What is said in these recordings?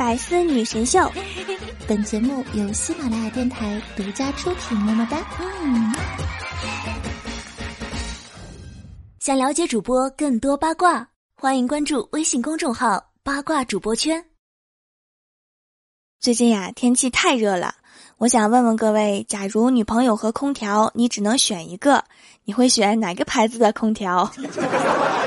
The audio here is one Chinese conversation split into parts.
百思女神秀，本节目由喜马拉雅电台独家出品。么么哒！嗯。想了解主播更多八卦，欢迎关注微信公众号“八卦主播圈”。最近呀，天气太热了，我想问问各位：假如女朋友和空调，你只能选一个，你会选哪个牌子的空调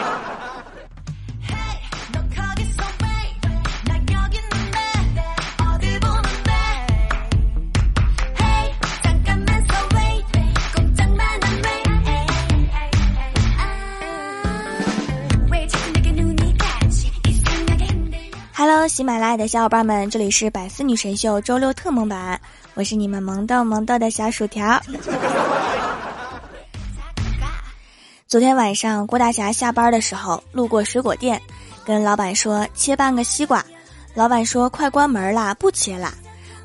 喜马拉雅的小伙伴们，这里是百思女神秀周六特萌版，我是你们萌豆萌豆的小薯条。昨天晚上，郭大侠下班的时候路过水果店，跟老板说切半个西瓜，老板说快关门啦，不切啦。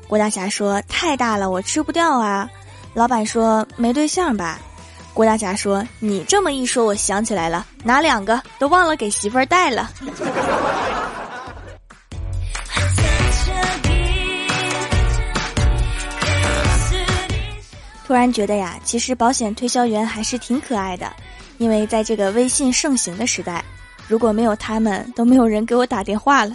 郭大侠说太大了，我吃不掉啊。老板说没对象吧？郭大侠说你这么一说，我想起来了，拿两个都忘了给媳妇儿带了。突然觉得呀，其实保险推销员还是挺可爱的，因为在这个微信盛行的时代，如果没有他们，都没有人给我打电话了。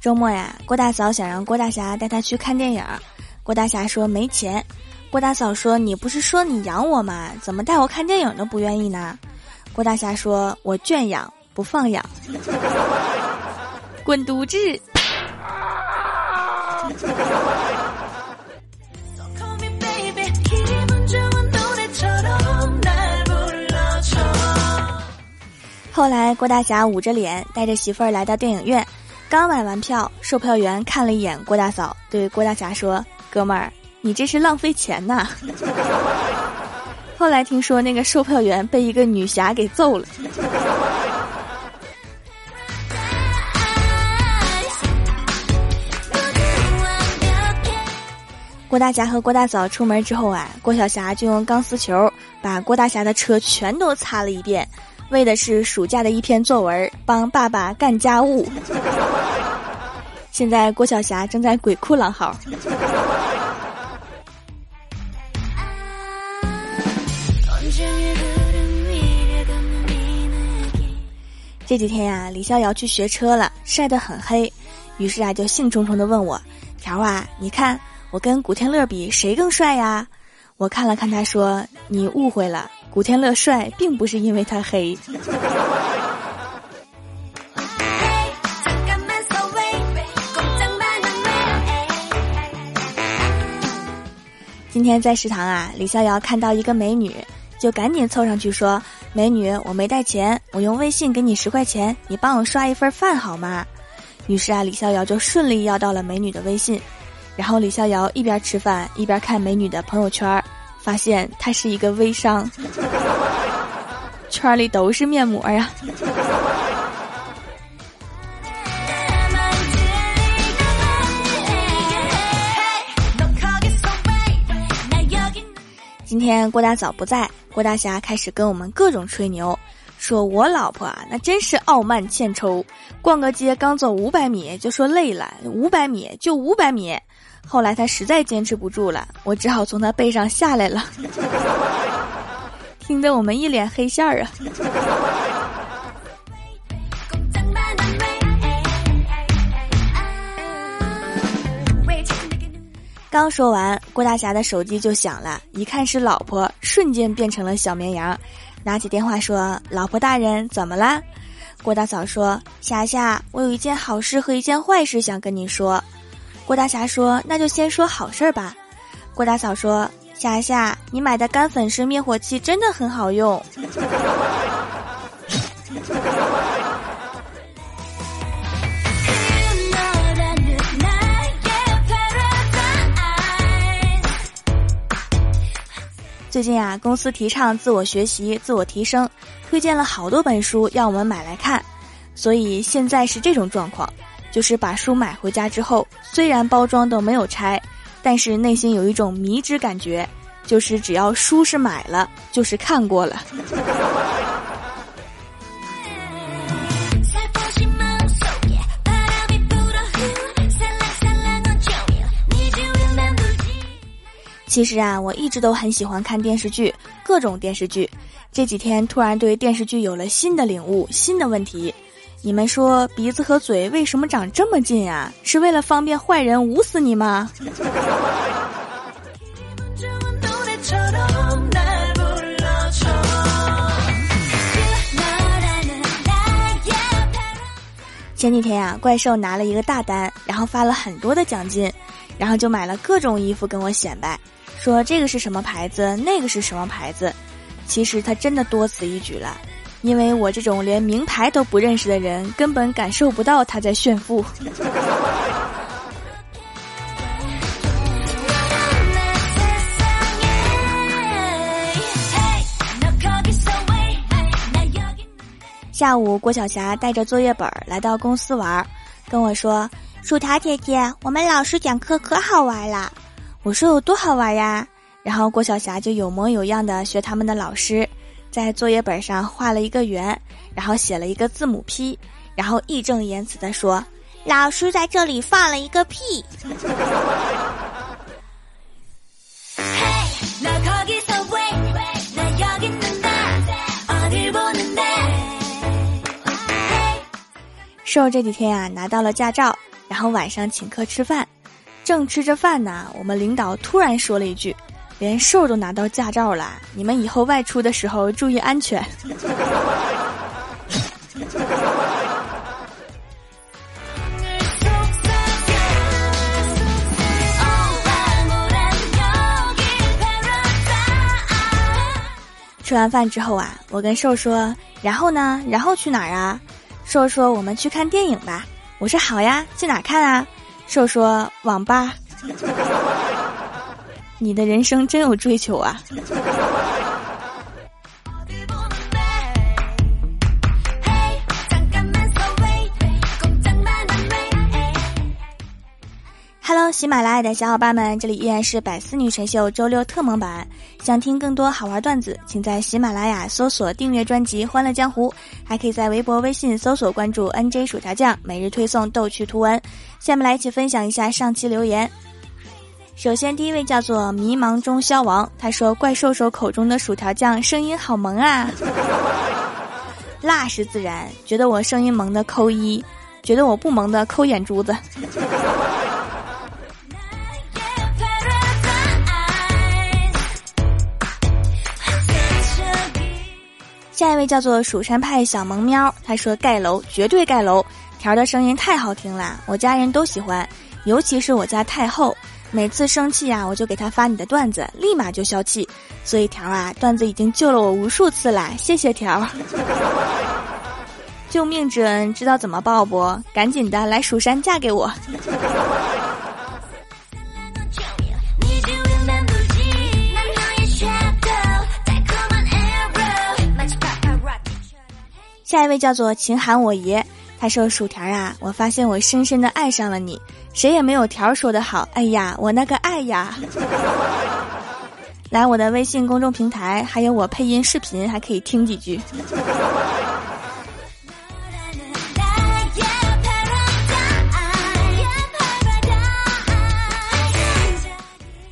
周末呀，郭大嫂想让郭大侠带她去看电影，郭大侠说没钱，郭大嫂说你不是说你养我吗？怎么带我看电影都不愿意呢？郭大侠说我圈养。不放养，滚犊子！后来，郭大侠捂着脸带着媳妇儿来到电影院，刚买完票，售票员看了一眼郭大嫂，对郭大侠说：“哥们儿，你这是浪费钱呐！” 后来听说那个售票员被一个女侠给揍了。郭大侠和郭大嫂出门之后啊，郭小霞就用钢丝球把郭大侠的车全都擦了一遍，为的是暑假的一篇作文，帮爸爸干家务。现在郭小霞正在鬼哭狼嚎。这几天呀，李逍遥去学车了，晒得很黑，于是啊，就兴冲冲的问我：“条啊，你看。”我跟古天乐比谁更帅呀？我看了看他说：“你误会了，古天乐帅并不是因为他黑。”今天在食堂啊，李逍遥看到一个美女，就赶紧凑上去说：“美女，我没带钱，我用微信给你十块钱，你帮我刷一份饭好吗？”于是啊，李逍遥就顺利要到了美女的微信。然后李逍遥一边吃饭一边看美女的朋友圈，发现她是一个微商，圈里都是面膜呀。今天郭大嫂不在，郭大侠开始跟我们各种吹牛，说我老婆啊，那真是傲慢欠抽，逛个街刚走五百米就说累了，五百米就五百米。后来他实在坚持不住了，我只好从他背上下来了，听得我们一脸黑线儿啊！刚说完，郭大侠的手机就响了，一看是老婆，瞬间变成了小绵羊，拿起电话说：“老婆大人，怎么啦？”郭大嫂说：“霞霞，我有一件好事和一件坏事想跟你说。”郭大侠说：“那就先说好事儿吧。”郭大嫂说：“霞霞，你买的干粉式灭火器真的很好用。” 最近啊，公司提倡自我学习、自我提升，推荐了好多本书要我们买来看，所以现在是这种状况。就是把书买回家之后，虽然包装都没有拆，但是内心有一种迷之感觉，就是只要书是买了，就是看过了。其实啊，我一直都很喜欢看电视剧，各种电视剧。这几天突然对电视剧有了新的领悟，新的问题。你们说鼻子和嘴为什么长这么近啊？是为了方便坏人捂死你吗？前几天呀，怪兽拿了一个大单，然后发了很多的奖金，然后就买了各种衣服跟我显摆。说这个是什么牌子，那个是什么牌子？其实他真的多此一举了，因为我这种连名牌都不认识的人，根本感受不到他在炫富。下午，郭晓霞带着作业本来到公司玩，跟我说：“薯条姐姐，我们老师讲课可好玩了。”我说有多好玩呀？然后郭晓霞就有模有样的学他们的老师，在作业本上画了一个圆，然后写了一个字母 P，然后义正言辞的说：“老师在这里放了一个屁。”瘦这几天啊拿到了驾照，然后晚上请客吃饭。正吃着饭呢，我们领导突然说了一句：“连瘦都拿到驾照了，你们以后外出的时候注意安全。”吃完饭之后啊，我跟瘦说：“然后呢？然后去哪儿啊？”瘦说：“我们去看电影吧。”我说：“好呀，去哪看啊？”瘦说：“网吧，你的人生真有追求啊！” Hello，喜马拉雅的小伙伴们，这里依然是百思女神秀周六特蒙版。想听更多好玩段子，请在喜马拉雅搜索订阅专辑《欢乐江湖》，还可以在微博、微信搜索关注 NJ 薯条酱，每日推送逗趣图文。下面来一起分享一下上期留言。首先，第一位叫做迷茫中消亡，他说：“怪兽手口中的薯条酱声音好萌啊，辣是自然，觉得我声音萌的扣一，觉得我不萌的扣眼珠子。”下一位叫做蜀山派小萌喵，他说盖楼绝对盖楼，条的声音太好听啦，我家人都喜欢，尤其是我家太后，每次生气啊，我就给他发你的段子，立马就消气，所以条啊，段子已经救了我无数次了，谢谢条。救命之恩知道怎么报不？赶紧的来蜀山嫁给我。下一位叫做秦喊我爷，他说：“薯条啊，我发现我深深的爱上了你，谁也没有条说的好。哎呀，我那个爱呀！来我的微信公众平台，还有我配音视频，还可以听几句。”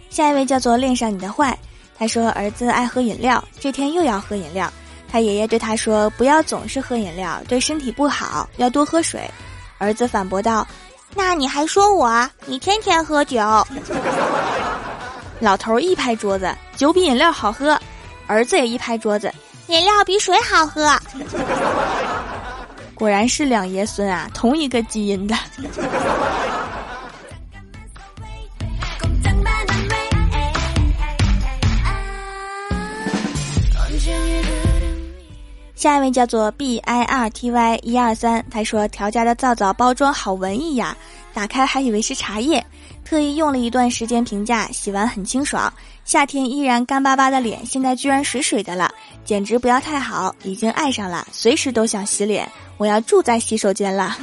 下一位叫做恋上你的坏，他说：“儿子爱喝饮料，这天又要喝饮料。”他爷爷对他说：“不要总是喝饮料，对身体不好，要多喝水。”儿子反驳道：“那你还说我？你天天喝酒。”老头一拍桌子：“酒比饮料好喝。”儿子也一拍桌子：“饮料比水好喝。”果然是两爷孙啊，同一个基因的。下一位叫做 B I R T Y 一二三，他说调家的皂皂包装好文艺呀，打开还以为是茶叶，特意用了一段时间评价，洗完很清爽，夏天依然干巴巴的脸，现在居然水水的了，简直不要太好，已经爱上了，随时都想洗脸，我要住在洗手间了。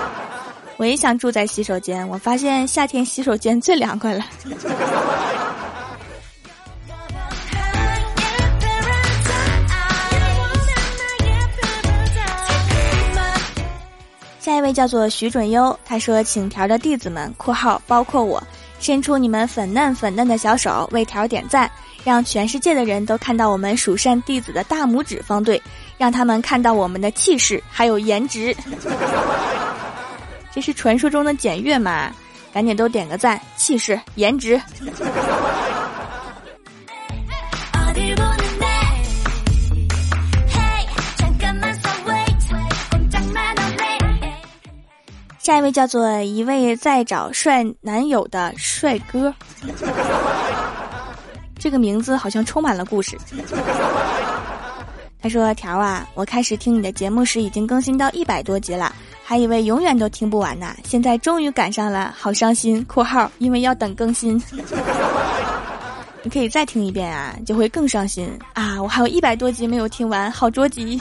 我也想住在洗手间，我发现夏天洗手间最凉快了。一位叫做徐准优，他说：“请条的弟子们（括号包括我）伸出你们粉嫩粉嫩的小手，为条点赞，让全世界的人都看到我们蜀山弟子的大拇指方队，让他们看到我们的气势还有颜值。这是传说中的检阅吗？赶紧都点个赞，气势颜值。”下一位叫做一位在找帅男友的帅哥，这个名字好像充满了故事。他说：“条啊，我开始听你的节目时已经更新到一百多集了，还以为永远都听不完呢，现在终于赶上了，好伤心。（括号因为要等更新） 你可以再听一遍啊，就会更伤心啊！我还有一百多集没有听完，好着急。”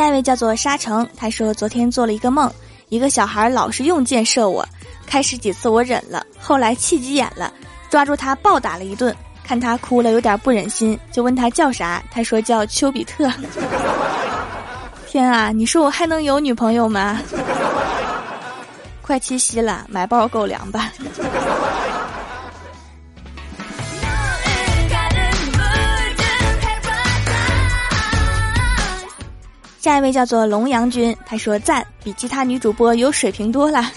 下一位叫做沙城，他说昨天做了一个梦，一个小孩老是用箭射我，开始几次我忍了，后来气急眼了，抓住他暴打了一顿，看他哭了有点不忍心，就问他叫啥，他说叫丘比特。天啊，你说我还能有女朋友吗？快七夕了，买包狗粮吧。下一位叫做龙阳君，他说赞，比其他女主播有水平多了。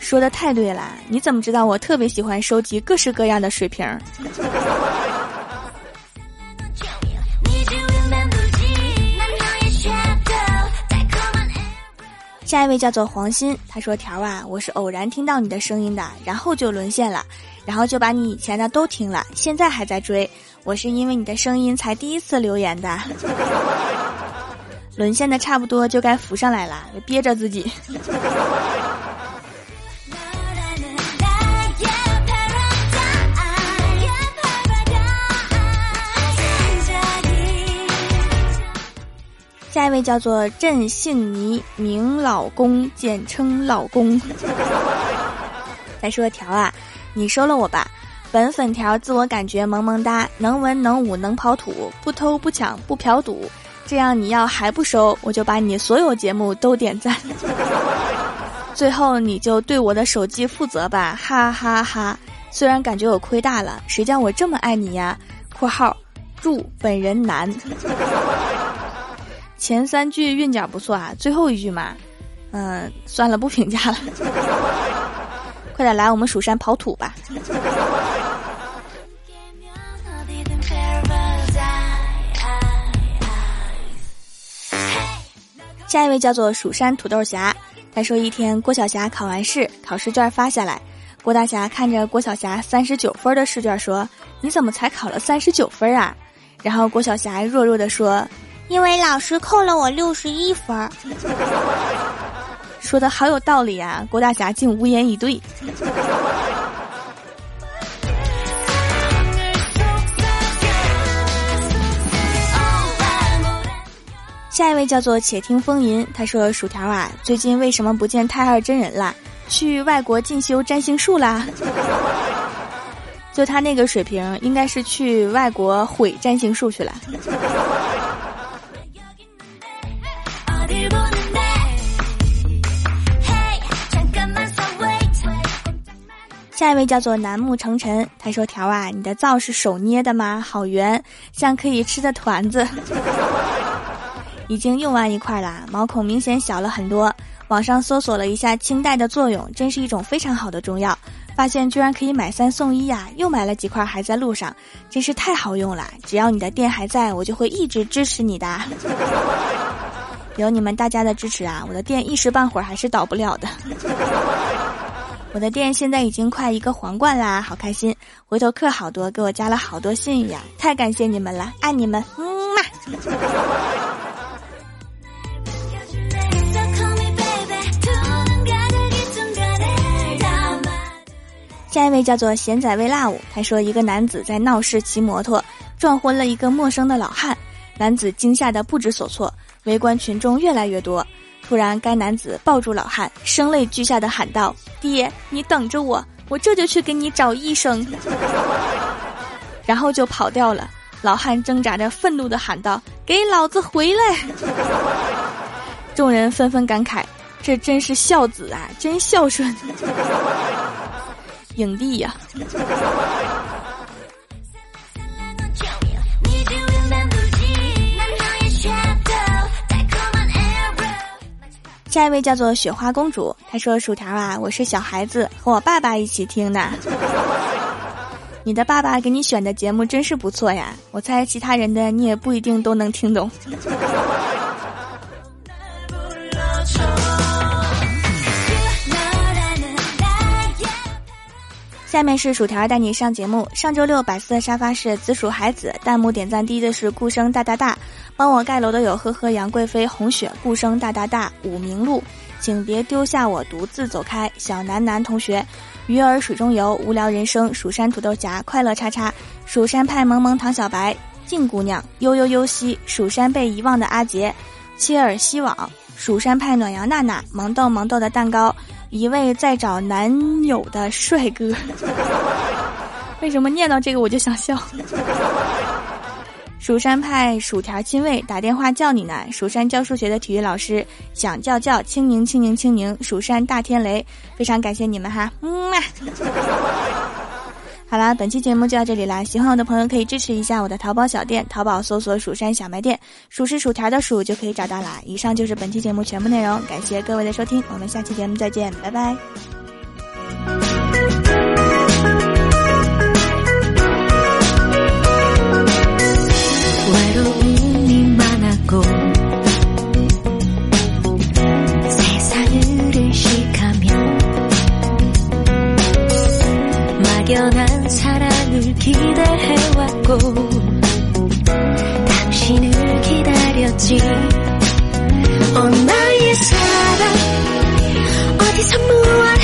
说的太对了，你怎么知道我特别喜欢收集各式各样的水瓶？下一位叫做黄鑫，他说条啊，我是偶然听到你的声音的，然后就沦陷了，然后就把你以前的都听了，现在还在追。我是因为你的声音才第一次留言的，沦陷的差不多就该浮上来了，憋着自己。下一位叫做郑信妮，名老公，简称老公。再说条啊，你收了我吧。本粉条自我感觉萌萌哒，能文能武能跑土，不偷不抢不嫖赌，这样你要还不收，我就把你所有节目都点赞。最后你就对我的手机负责吧，哈哈哈！虽然感觉我亏大了，谁叫我这么爱你呀？（括号祝本人男）前三句韵脚不错啊，最后一句嘛，嗯，算了，不评价了。快点来我们蜀山刨土吧！下一位叫做蜀山土豆侠，他说一天郭晓霞考完试，考试卷发下来，郭大侠看着郭晓霞三十九分的试卷说：“你怎么才考了三十九分啊？”然后郭晓霞弱弱的说：“因为老师扣了我六十一分。”说的好有道理啊！郭大侠竟无言以对。下一位叫做且听风吟，他说：“薯条啊，最近为什么不见太二真人啦？去外国进修占星术啦？就他那个水平，应该是去外国毁占星术去了。”下一位叫做楠木成尘，他说：“条啊，你的皂是手捏的吗？好圆，像可以吃的团子。”已经用完一块了，毛孔明显小了很多。网上搜索了一下清代的作用，真是一种非常好的中药。发现居然可以买三送一呀！又买了几块，还在路上，真是太好用了。只要你的店还在，我就会一直支持你的。有你们大家的支持啊，我的店一时半会儿还是倒不了的。我的店现在已经快一个皇冠啦，好开心！回头客好多，给我加了好多信誉啊，太感谢你们了，爱你们，嗯嘛。下一位叫做贤仔微辣舞，他说一个男子在闹市骑摩托撞昏了一个陌生的老汉，男子惊吓得不知所措，围观群众越来越多。突然，该男子抱住老汉，声泪俱下的喊道：“爹，你等着我，我这就去给你找医生。” 然后就跑掉了。老汉挣扎着，愤怒的喊道：“给老子回来！” 众人纷纷感慨：“这真是孝子啊，真孝顺，影帝呀！”下一位叫做雪花公主，她说：“薯条啊，我是小孩子，和我爸爸一起听的。你的爸爸给你选的节目真是不错呀，我猜其他人的你也不一定都能听懂。”下面是薯条带你上节目。上周六百思的沙发是紫薯孩子，弹幕点赞第一的是顾生大大大，帮我盖楼的有呵呵杨贵妃红雪顾生大大大武明路，请别丢下我独自走开小楠楠同学，鱼儿水中游无聊人生蜀山土豆侠快乐叉叉蜀山派萌萌唐小白静姑娘悠悠悠兮蜀山被遗忘的阿杰切尔西网蜀山派暖阳娜娜萌豆萌豆的蛋糕。一位在找男友的帅哥，为什么念到这个我就想笑？蜀山派薯条亲卫打电话叫你呢。蜀山教数学的体育老师想叫叫清明清明清明。蜀山大天雷，非常感谢你们哈，嗯 好啦，本期节目就到这里啦！喜欢我的朋友可以支持一下我的淘宝小店，淘宝搜索“蜀山小卖店”，数是薯条的数就可以找到啦。以上就是本期节目全部内容，感谢各位的收听，我们下期节目再见，拜拜。 막연한 사랑을 기대해왔고 당신을 기다렸지. 어 나의 사랑 어디서 무엇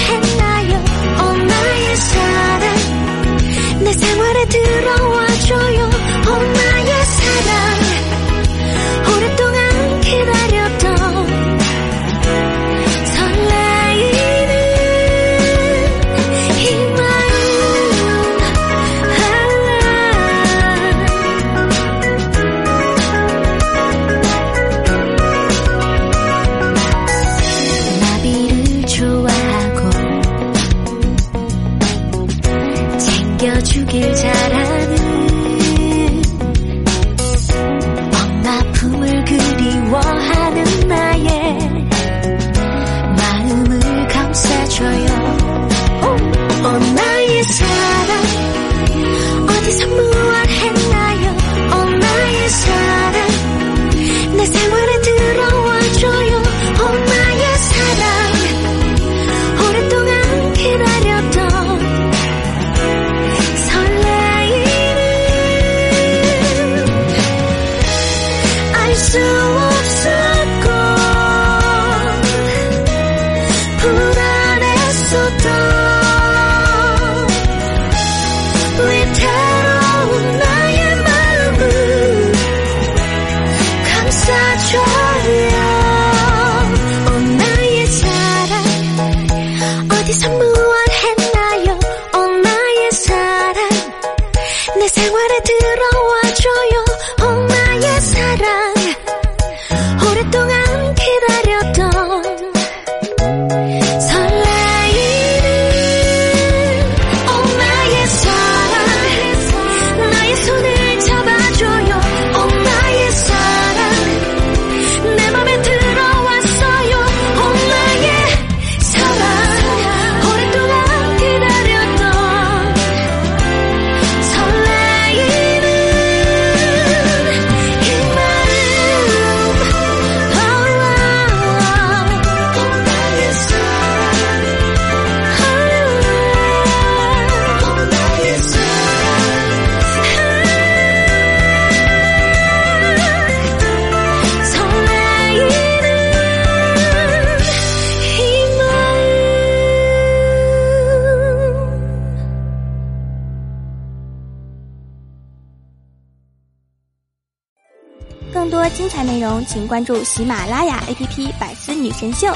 请关注喜马拉雅 APP《百思女神秀》。